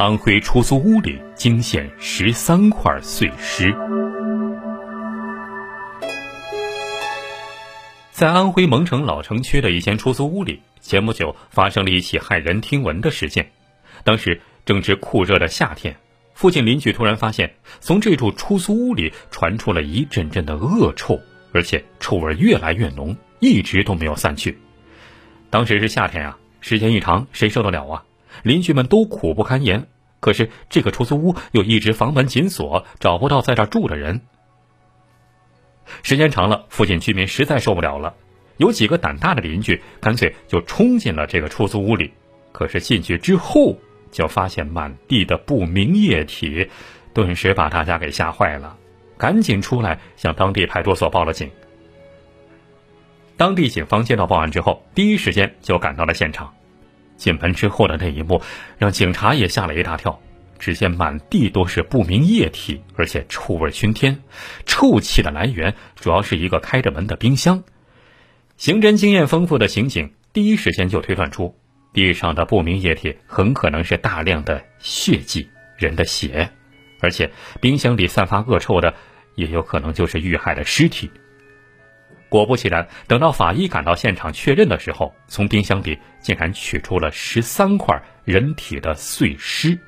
安徽出租屋里惊现十三块碎尸。在安徽蒙城老城区的一间出租屋里，前不久发生了一起骇人听闻的事件。当时正值酷热的夏天，附近邻居突然发现，从这处出租屋里传出了一阵阵的恶臭，而且臭味越来越浓，一直都没有散去。当时是夏天啊，时间一长，谁受得了啊？邻居们都苦不堪言，可是这个出租屋又一直房门紧锁，找不到在这住的人。时间长了，附近居民实在受不了了，有几个胆大的邻居干脆就冲进了这个出租屋里。可是进去之后，就发现满地的不明液体，顿时把大家给吓坏了，赶紧出来向当地派出所报了警。当地警方接到报案之后，第一时间就赶到了现场。进门之后的那一幕，让警察也吓了一大跳。只见满地都是不明液体，而且臭味熏天。臭气的来源主要是一个开着门的冰箱。刑侦经验丰富的刑警第一时间就推断出，地上的不明液体很可能是大量的血迹，人的血。而且冰箱里散发恶臭的，也有可能就是遇害的尸体。果不其然，等到法医赶到现场确认的时候，从冰箱里竟然取出了十三块人体的碎尸。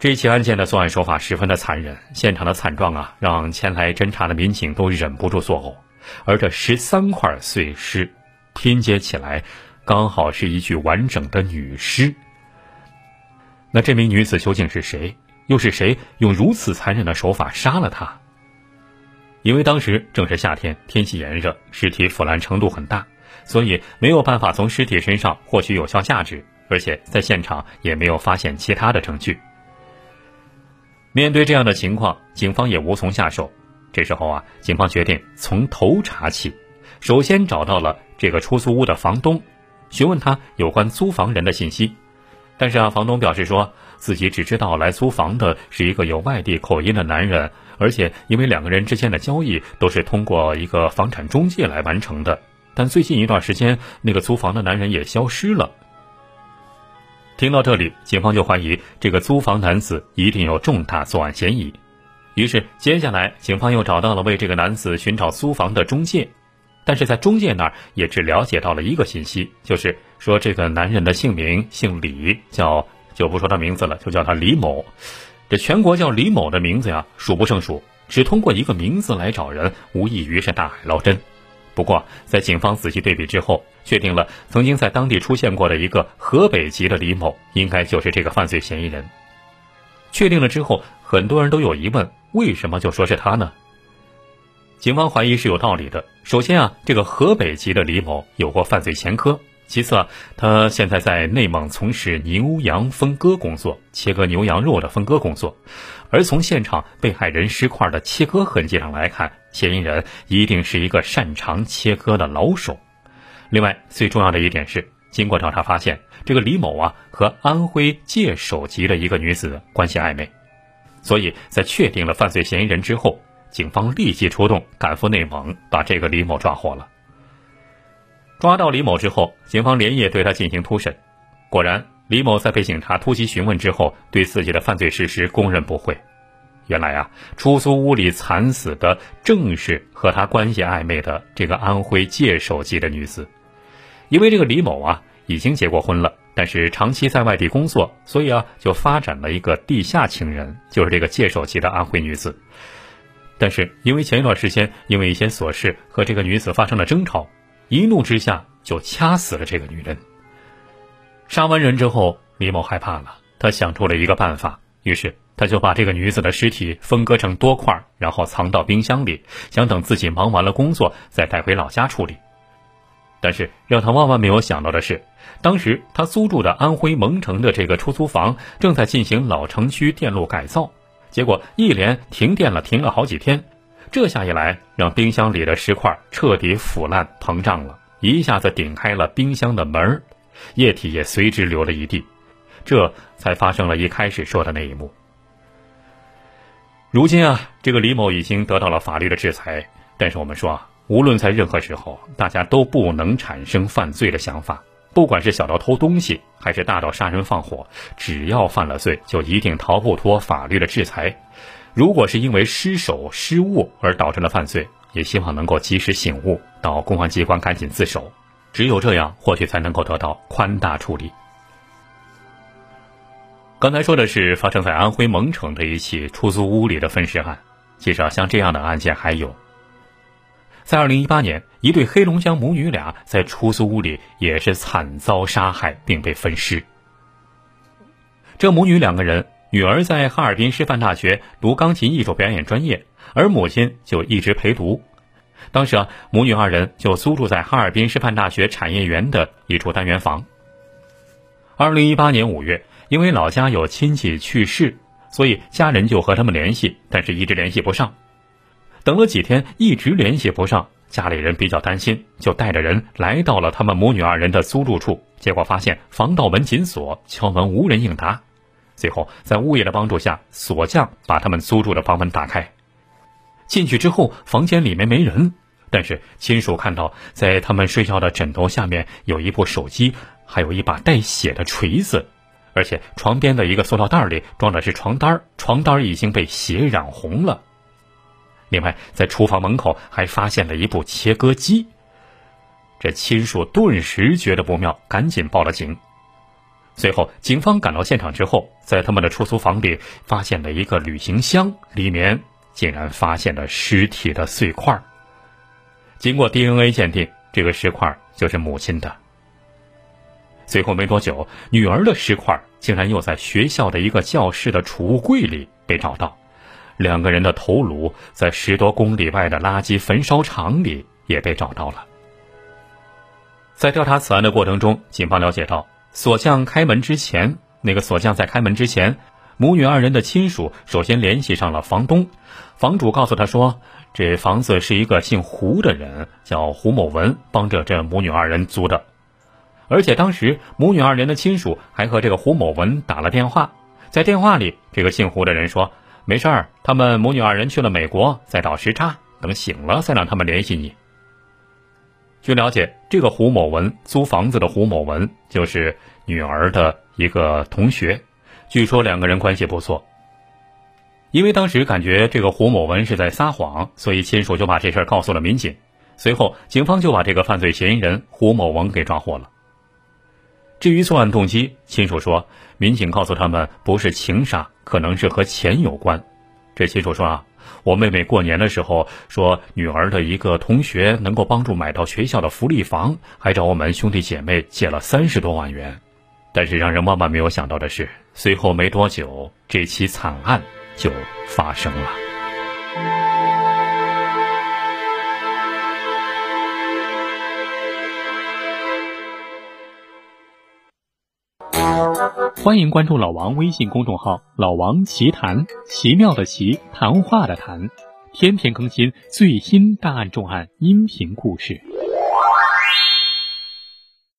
这起案件的作案手法十分的残忍，现场的惨状啊，让前来侦查的民警都忍不住作呕。而这十三块碎尸拼接起来，刚好是一具完整的女尸。那这名女子究竟是谁？又是谁用如此残忍的手法杀了她？因为当时正是夏天，天气炎热，尸体腐烂程度很大，所以没有办法从尸体身上获取有效价值，而且在现场也没有发现其他的证据。面对这样的情况，警方也无从下手。这时候啊，警方决定从头查起，首先找到了这个出租屋的房东，询问他有关租房人的信息。但是啊，房东表示说自己只知道来租房的是一个有外地口音的男人。而且，因为两个人之间的交易都是通过一个房产中介来完成的，但最近一段时间，那个租房的男人也消失了。听到这里，警方就怀疑这个租房男子一定有重大作案嫌疑。于是，接下来警方又找到了为这个男子寻找租房的中介，但是在中介那儿也只了解到了一个信息，就是说这个男人的姓名姓李，叫就不说他名字了，就叫他李某。这全国叫李某的名字呀，数不胜数。只通过一个名字来找人，无异于是大海捞针。不过，在警方仔细对比之后，确定了曾经在当地出现过的一个河北籍的李某，应该就是这个犯罪嫌疑人。确定了之后，很多人都有疑问：为什么就说是他呢？警方怀疑是有道理的。首先啊，这个河北籍的李某有过犯罪前科。其次，他现在在内蒙从事牛羊分割工作，切割牛羊肉的分割工作。而从现场被害人尸块的切割痕迹上来看，嫌疑人一定是一个擅长切割的老手。另外，最重要的一点是，经过调查发现，这个李某啊和安徽界首籍的一个女子关系暧昧。所以在确定了犯罪嫌疑人之后，警方立即出动，赶赴内蒙，把这个李某抓获了。抓到李某之后，警方连夜对他进行突审。果然，李某在被警察突击询问之后，对自己的犯罪事实供认不讳。原来啊，出租屋里惨死的正是和他关系暧昧的这个安徽界首籍的女子。因为这个李某啊已经结过婚了，但是长期在外地工作，所以啊就发展了一个地下情人，就是这个界首籍的安徽女子。但是因为前一段时间因为一些琐事和这个女子发生了争吵。一怒之下就掐死了这个女人。杀完人之后，李某害怕了，他想出了一个办法，于是他就把这个女子的尸体分割成多块，然后藏到冰箱里，想等自己忙完了工作再带回老家处理。但是让他万万没有想到的是，当时他租住的安徽蒙城的这个出租房正在进行老城区电路改造，结果一连停电了，停了好几天。这下一来，让冰箱里的石块彻底腐烂膨胀了，一下子顶开了冰箱的门液体也随之流了一地，这才发生了一开始说的那一幕。如今啊，这个李某已经得到了法律的制裁，但是我们说啊，无论在任何时候，大家都不能产生犯罪的想法，不管是小到偷东西，还是大到杀人放火，只要犯了罪，就一定逃不脱法律的制裁。如果是因为失手失误而导致了犯罪，也希望能够及时醒悟，到公安机关赶紧自首。只有这样，或许才能够得到宽大处理。刚才说的是发生在安徽蒙城的一起出租屋里的分尸案，其实啊，像这样的案件还有。在二零一八年，一对黑龙江母女俩在出租屋里也是惨遭杀害并被分尸。这母女两个人，女儿在哈尔滨师范大学读钢琴艺术表演专业，而母亲就一直陪读。当时啊，母女二人就租住在哈尔滨师范大学产业园的一处单元房。二零一八年五月，因为老家有亲戚去世，所以家人就和他们联系，但是一直联系不上。等了几天，一直联系不上，家里人比较担心，就带着人来到了他们母女二人的租住处。结果发现防盗门紧锁，敲门无人应答。最后在物业的帮助下，锁匠把他们租住的房门打开。进去之后，房间里面没人，但是亲属看到在他们睡觉的枕头下面有一部手机，还有一把带血的锤子，而且床边的一个塑料袋里装的是床单床单已经被血染红了。另外，在厨房门口还发现了一部切割机。这亲属顿时觉得不妙，赶紧报了警。随后，警方赶到现场之后，在他们的出租房里发现了一个旅行箱，里面竟然发现了尸体的碎块。经过 DNA 鉴定，这个尸块就是母亲的。随后没多久，女儿的尸块竟然又在学校的一个教室的储物柜里被找到。两个人的头颅在十多公里外的垃圾焚烧厂里也被找到了。在调查此案的过程中，警方了解到，锁匠开门之前，那个锁匠在开门之前，母女二人的亲属首先联系上了房东，房主告诉他说，这房子是一个姓胡的人，叫胡某文，帮着这母女二人租的，而且当时母女二人的亲属还和这个胡某文打了电话，在电话里，这个姓胡的人说。没事儿，他们母女二人去了美国，在倒时差，等醒了再让他们联系你。据了解，这个胡某文租房子的胡某文就是女儿的一个同学，据说两个人关系不错。因为当时感觉这个胡某文是在撒谎，所以亲属就把这事儿告诉了民警。随后，警方就把这个犯罪嫌疑人胡某文给抓获了。至于作案动机，亲属说，民警告诉他们不是情杀，可能是和钱有关。这亲属说啊，我妹妹过年的时候说女儿的一个同学能够帮助买到学校的福利房，还找我们兄弟姐妹借了三十多万元。但是让人万万没有想到的是，随后没多久，这起惨案就发生了。欢迎关注老王微信公众号“老王奇谈”，奇妙的奇，谈话的谈，天天更新最新大案重案音频故事。